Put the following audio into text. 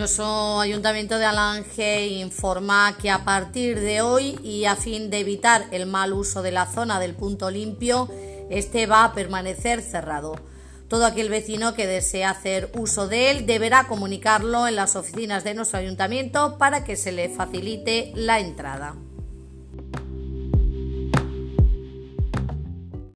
Nuestro Ayuntamiento de Alange informa que a partir de hoy y a fin de evitar el mal uso de la zona del punto limpio, este va a permanecer cerrado. Todo aquel vecino que desee hacer uso de él deberá comunicarlo en las oficinas de nuestro ayuntamiento para que se le facilite la entrada.